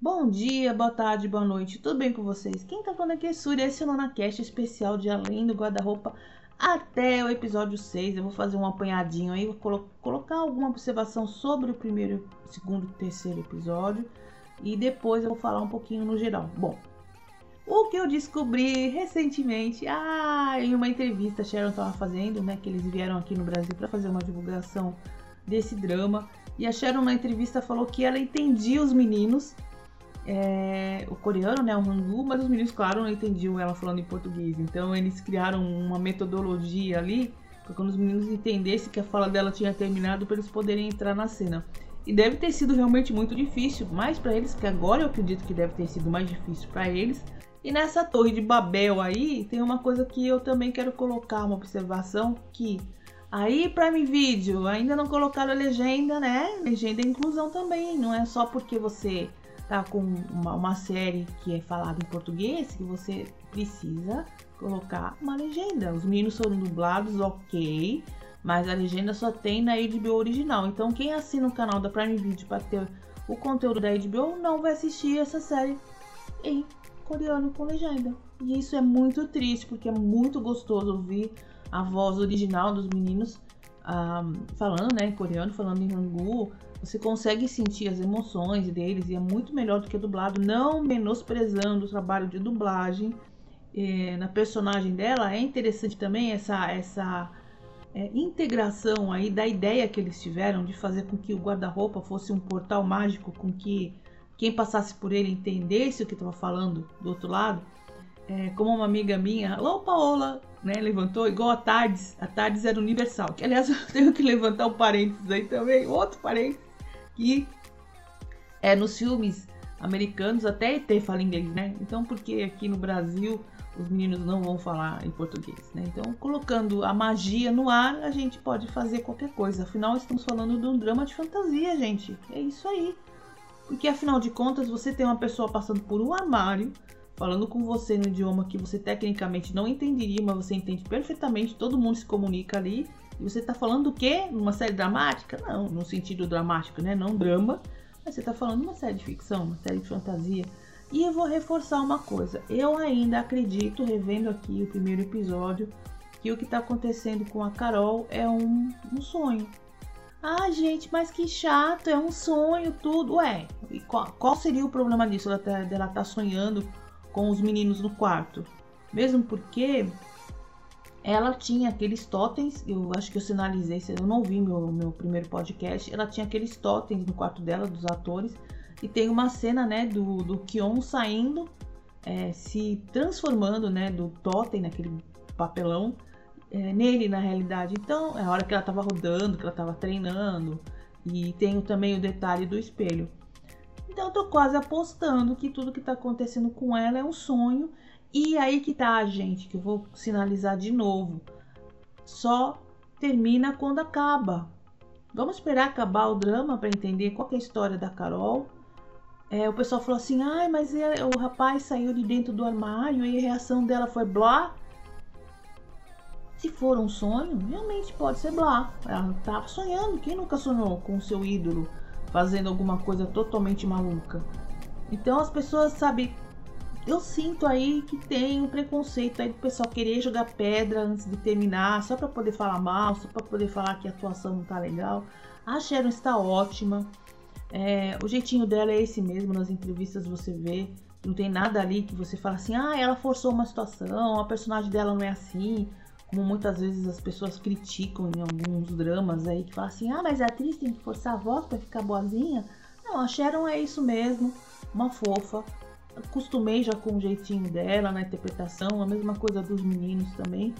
Bom dia, boa tarde, boa noite, tudo bem com vocês? Quem tá falando aqui é Suri, esse é o NonaCast especial de Além do Guarda-Roupa até o episódio 6. Eu vou fazer um apanhadinho aí, vou colo colocar alguma observação sobre o primeiro, segundo e terceiro episódio e depois eu vou falar um pouquinho no geral. Bom, o que eu descobri recentemente, ah, em uma entrevista a Sharon estava fazendo, né, que eles vieram aqui no Brasil para fazer uma divulgação desse drama. E a Sharon na entrevista falou que ela entendia os meninos, é, o coreano, né, o Hangul, mas os meninos, claro, não entendiam ela falando em português. Então eles criaram uma metodologia ali para quando os meninos entendessem que a fala dela tinha terminado para eles poderem entrar na cena. E deve ter sido realmente muito difícil, mais para eles, que agora eu acredito que deve ter sido mais difícil para eles. E nessa torre de Babel aí, tem uma coisa que eu também quero colocar, uma observação que aí Prime Video ainda não colocaram a legenda, né? Legenda e inclusão também, não é só porque você tá com uma, uma série que é falada em português que você precisa colocar uma legenda. Os meninos foram dublados, ok, mas a legenda só tem na HBO original. Então quem assina o canal da Prime Video para ter o conteúdo da HBO não vai assistir essa série em coreano com legenda. E isso é muito triste, porque é muito gostoso ouvir a voz original dos meninos um, falando né, em coreano, falando em Hangul. Você consegue sentir as emoções deles e é muito melhor do que dublado, não menosprezando o trabalho de dublagem. É, na personagem dela é interessante também essa, essa é, integração aí da ideia que eles tiveram de fazer com que o guarda-roupa fosse um portal mágico com que quem passasse por ele entendesse o que estava falando do outro lado, é, como uma amiga minha, ô Paola, né, levantou, igual a Tardes, a Tardes era universal, que aliás eu tenho que levantar um parênteses aí também, outro parênteses, que é nos filmes americanos até ET fala inglês, né? Então porque aqui no Brasil os meninos não vão falar em português, né? Então colocando a magia no ar, a gente pode fazer qualquer coisa. Afinal estamos falando de um drama de fantasia, gente. É isso aí. Porque afinal de contas, você tem uma pessoa passando por um armário, falando com você no idioma que você tecnicamente não entenderia, mas você entende perfeitamente, todo mundo se comunica ali. E você tá falando do quê? Numa série dramática? Não, no sentido dramático, né? Não drama. Mas você tá falando uma série de ficção, uma série de fantasia. E eu vou reforçar uma coisa. Eu ainda acredito, revendo aqui o primeiro episódio, que o que tá acontecendo com a Carol é um, um sonho. Ah, gente, mas que chato, é um sonho, tudo. Ué, e qual, qual seria o problema disso? Ela tá, dela tá sonhando com os meninos no quarto. Mesmo porque ela tinha aqueles totens, eu acho que eu sinalizei, eu não ouvi meu, meu primeiro podcast, ela tinha aqueles totens no quarto dela, dos atores, e tem uma cena, né, do, do Kion saindo, é, se transformando, né, do totem naquele papelão, é, nele na realidade. Então, é a hora que ela estava rodando, que ela estava treinando. E tem também o detalhe do espelho. Então, eu tô quase apostando que tudo que está acontecendo com ela é um sonho. E aí que tá, gente, que eu vou sinalizar de novo. Só termina quando acaba. Vamos esperar acabar o drama para entender qual é a história da Carol. É, o pessoal falou assim: ai, mas é, o rapaz saiu de dentro do armário e a reação dela foi blá. Se for um sonho, realmente pode ser Blá. Ela estava sonhando. Quem nunca sonhou com seu ídolo fazendo alguma coisa totalmente maluca? Então as pessoas, sabe, eu sinto aí que tem um preconceito aí do pessoal querer jogar pedra antes de terminar, só para poder falar mal, só para poder falar que a atuação não tá legal. A Sharon está ótima. É, o jeitinho dela é esse mesmo, nas entrevistas você vê. Não tem nada ali que você fala assim, ah, ela forçou uma situação, a personagem dela não é assim como muitas vezes as pessoas criticam em alguns dramas aí, que falam assim, ah, mas a atriz tem que forçar a voz para ficar boazinha. Não, a Sharon é isso mesmo, uma fofa. Acostumei já com o jeitinho dela na interpretação, a mesma coisa dos meninos também.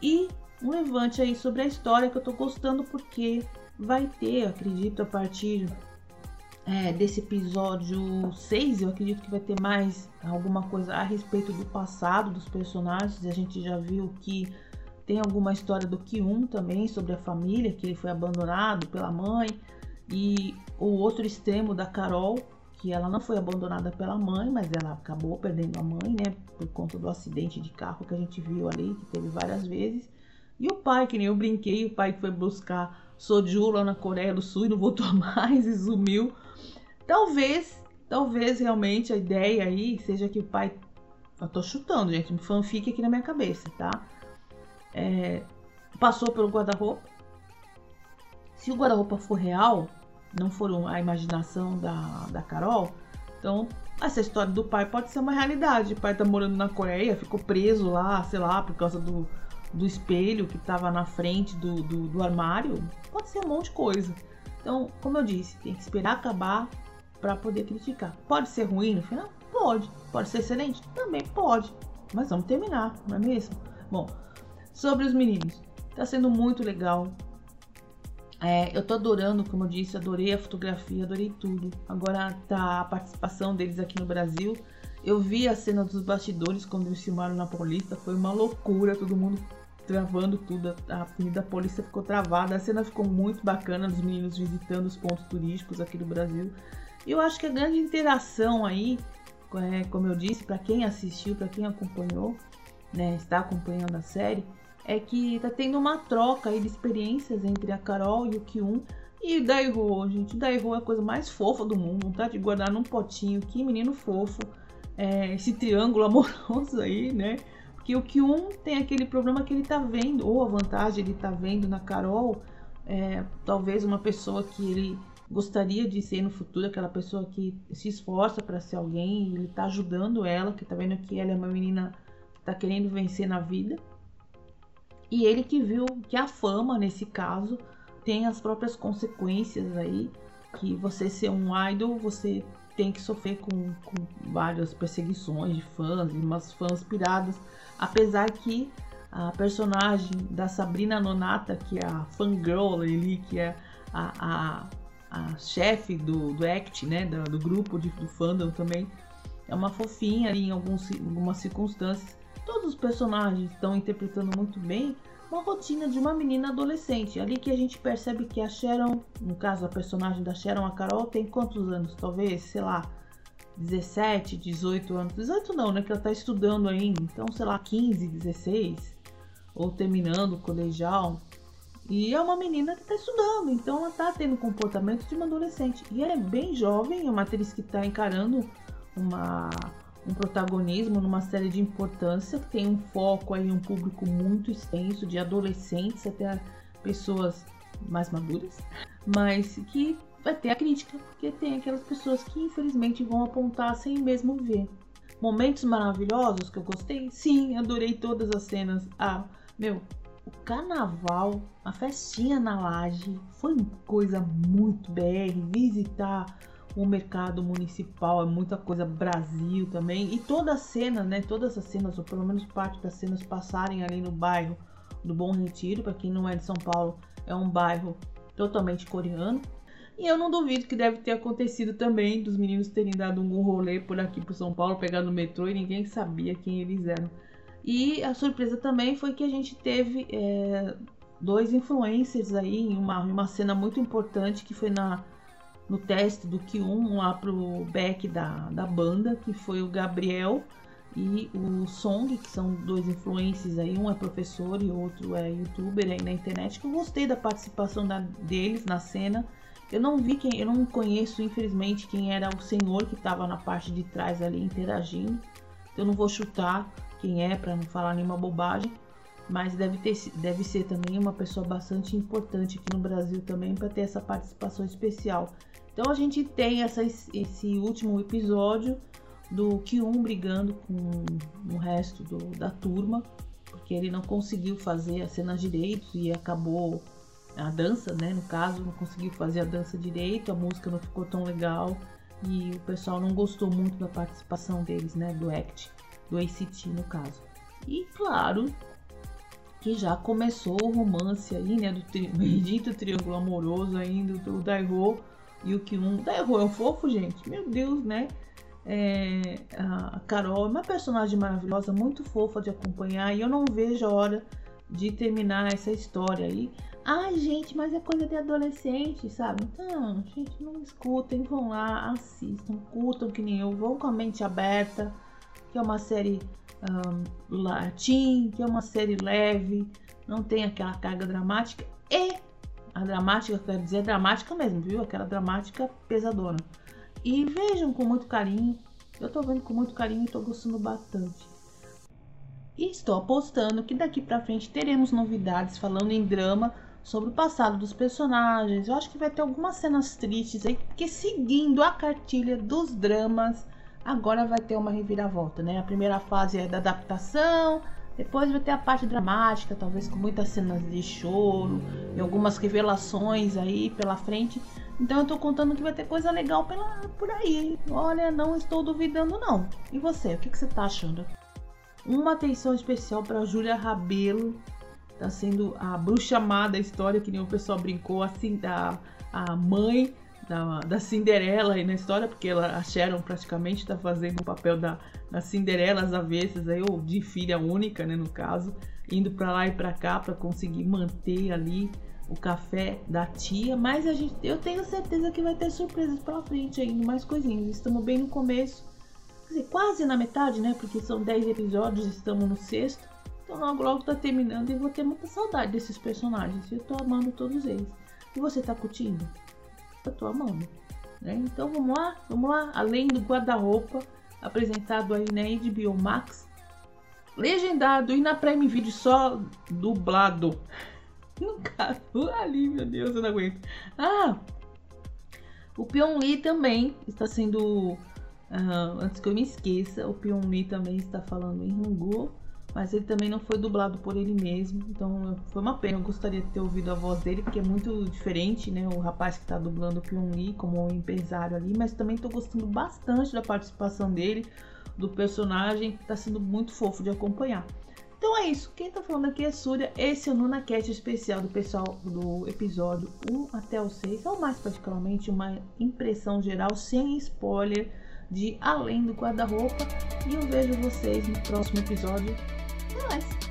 E um levante aí sobre a história que eu tô gostando porque vai ter, acredito, a partir é, desse episódio 6, eu acredito que vai ter mais alguma coisa a respeito do passado dos personagens. A gente já viu que tem alguma história do Kyun também sobre a família, que ele foi abandonado pela mãe. E o outro extremo da Carol, que ela não foi abandonada pela mãe, mas ela acabou perdendo a mãe, né? Por conta do acidente de carro que a gente viu ali, que teve várias vezes. E o pai, que nem eu brinquei, o pai que foi buscar Soju lá na Coreia do Sul e não voltou mais e sumiu. Talvez, talvez realmente a ideia aí seja que o pai. Eu tô chutando, gente, um fanfic aqui na minha cabeça, tá? É, passou pelo guarda-roupa. Se o guarda-roupa for real, não for a imaginação da, da Carol, então essa história do pai pode ser uma realidade. O pai tá morando na Coreia, ficou preso lá, sei lá, por causa do, do espelho que estava na frente do, do, do, armário. Pode ser um monte de coisa. Então, como eu disse, tem que esperar acabar para poder criticar. Pode ser ruim no final? Pode. Pode ser excelente? Também pode. Mas vamos terminar, não é mesmo? Bom, sobre os meninos. Tá sendo muito legal. É, eu tô adorando, como eu disse, adorei a fotografia, adorei tudo. Agora tá a participação deles aqui no Brasil. Eu vi a cena dos bastidores quando eles filmaram na Paulista, foi uma loucura, todo mundo travando tudo, a Avenida Paulista ficou travada, a cena ficou muito bacana dos meninos visitando os pontos turísticos aqui do Brasil. E eu acho que a grande interação aí, é, como eu disse, para quem assistiu, para quem acompanhou, né, está acompanhando a série, é que tá tendo uma troca aí de experiências entre a Carol e o Kyun e o Dairo, gente. O Dairo é a coisa mais fofa do mundo, tá de guardar num potinho, que menino fofo. É, esse triângulo amoroso aí, né? Porque o Kyun tem aquele problema que ele tá vendo, ou a vantagem ele tá vendo na Carol, é, talvez uma pessoa que ele gostaria de ser no futuro, aquela pessoa que se esforça para ser alguém, e ele tá ajudando ela, que tá vendo que ela é uma menina que tá querendo vencer na vida. E ele que viu que a fama, nesse caso, tem as próprias consequências aí, que você ser um idol, você tem que sofrer com, com várias perseguições de fãs, e umas fãs piradas, apesar que a personagem da Sabrina Nonata, que é a fangirl ali, que é a, a, a chefe do, do ACT, né, do, do grupo de, do fandom também, é uma fofinha ali em alguns, algumas circunstâncias, Todos os personagens estão interpretando muito bem uma rotina de uma menina adolescente. Ali que a gente percebe que a Sharon, no caso a personagem da Sharon, a Carol, tem quantos anos? Talvez, sei lá, 17, 18 anos. 18 não, né? Que ela tá estudando ainda. Então, sei lá, 15, 16. Ou terminando o colegial. E é uma menina que está estudando, então ela está tendo comportamento de uma adolescente. E ela é bem jovem, é uma atriz que está encarando uma um protagonismo numa série de importância tem um foco aí um público muito extenso de adolescentes até pessoas mais maduras, mas que vai ter a crítica porque tem aquelas pessoas que infelizmente vão apontar sem mesmo ver. Momentos maravilhosos que eu gostei, sim, adorei todas as cenas. Ah, meu, o carnaval, a festinha na laje, foi coisa muito BR, visitar o mercado municipal, é muita coisa Brasil também. E toda a cena, né? Todas as cenas, ou pelo menos parte das cenas, passarem ali no bairro do Bom Retiro. Para quem não é de São Paulo, é um bairro totalmente coreano. E eu não duvido que deve ter acontecido também dos meninos terem dado um rolê por aqui por São Paulo, pegando o metrô e ninguém sabia quem eles eram. E a surpresa também foi que a gente teve é, dois influencers aí em uma, uma cena muito importante que foi na no teste do Q1 lá pro back da, da banda, que foi o Gabriel e o Song, que são dois influencers aí, um é professor e outro é youtuber aí na internet, que eu gostei da participação da, deles na cena. Eu não vi quem, eu não conheço infelizmente quem era o senhor que estava na parte de trás ali interagindo. Eu não vou chutar quem é para não falar nenhuma bobagem, mas deve, ter, deve ser também uma pessoa bastante importante aqui no Brasil também para ter essa participação especial. Então a gente tem essa, esse último episódio do Kyun brigando com o resto do, da turma, porque ele não conseguiu fazer a cena direito e acabou a dança, né? No caso, não conseguiu fazer a dança direito, a música não ficou tão legal e o pessoal não gostou muito da participação deles, né? Do act, do ACT no caso. E claro que já começou o romance aí, né? Do tri bendito triângulo amoroso ainda do Daiho e o que um da errou é um fofo, gente. Meu Deus, né? É, a Carol é uma personagem maravilhosa, muito fofa de acompanhar e eu não vejo a hora de terminar essa história aí. Ai, gente, mas é coisa de adolescente, sabe? Então, gente, não escutem, vão lá, assistam, curtam que nem eu, vão com a mente aberta, que é uma série um, latim, que é uma série leve, não tem aquela carga dramática e a dramática, quero dizer, dramática mesmo, viu? Aquela dramática pesadona. E vejam com muito carinho. Eu tô vendo com muito carinho e tô gostando bastante. E estou apostando que daqui para frente teremos novidades falando em drama sobre o passado dos personagens. Eu acho que vai ter algumas cenas tristes aí, porque seguindo a cartilha dos dramas, agora vai ter uma reviravolta, né? A primeira fase é da adaptação, depois vai ter a parte dramática, talvez com muitas cenas de choro e algumas revelações aí pela frente. Então eu tô contando que vai ter coisa legal pela, por aí. Olha, não estou duvidando não. E você, o que, que você tá achando? Uma atenção especial para Júlia Rabelo, tá sendo a bruxa má da história, que nem o pessoal brincou, assim, a, a mãe da, da Cinderela aí na história, porque ela, a Sharon praticamente tá fazendo o papel da, da Cinderela às avessas, aí, ou de filha única, né, no caso, indo para lá e para cá para conseguir manter ali o café da tia, mas a gente, eu tenho certeza que vai ter surpresas pela frente ainda, mais coisinhas. Estamos bem no começo, dizer, quase na metade, né? Porque são 10 episódios, estamos no sexto. Então logo logo tá terminando e vou ter muita saudade desses personagens. Eu tô amando todos eles. E você tá curtindo? Eu tô amando. Né? Então vamos lá, vamos lá. Além do guarda-roupa, apresentado aí na HBO Max, legendado e na Prime Video só dublado. No caso, ali, meu Deus, eu não aguento. Ah, o Pyong Lee também está sendo, uh, antes que eu me esqueça, o Pyong Lee também está falando em Hangul mas ele também não foi dublado por ele mesmo, então foi uma pena. Eu gostaria de ter ouvido a voz dele, porque é muito diferente, né? O rapaz que tá dublando o Pyong Lee como um empresário ali, mas também tô gostando bastante da participação dele, do personagem, tá sendo muito fofo de acompanhar. Então é isso, quem tá falando aqui é Súria, esse é o NunaCast especial do pessoal do episódio 1 até o 6, ou mais particularmente uma impressão geral sem spoiler de Além do Guarda-Roupa. E eu vejo vocês no próximo episódio Até mais!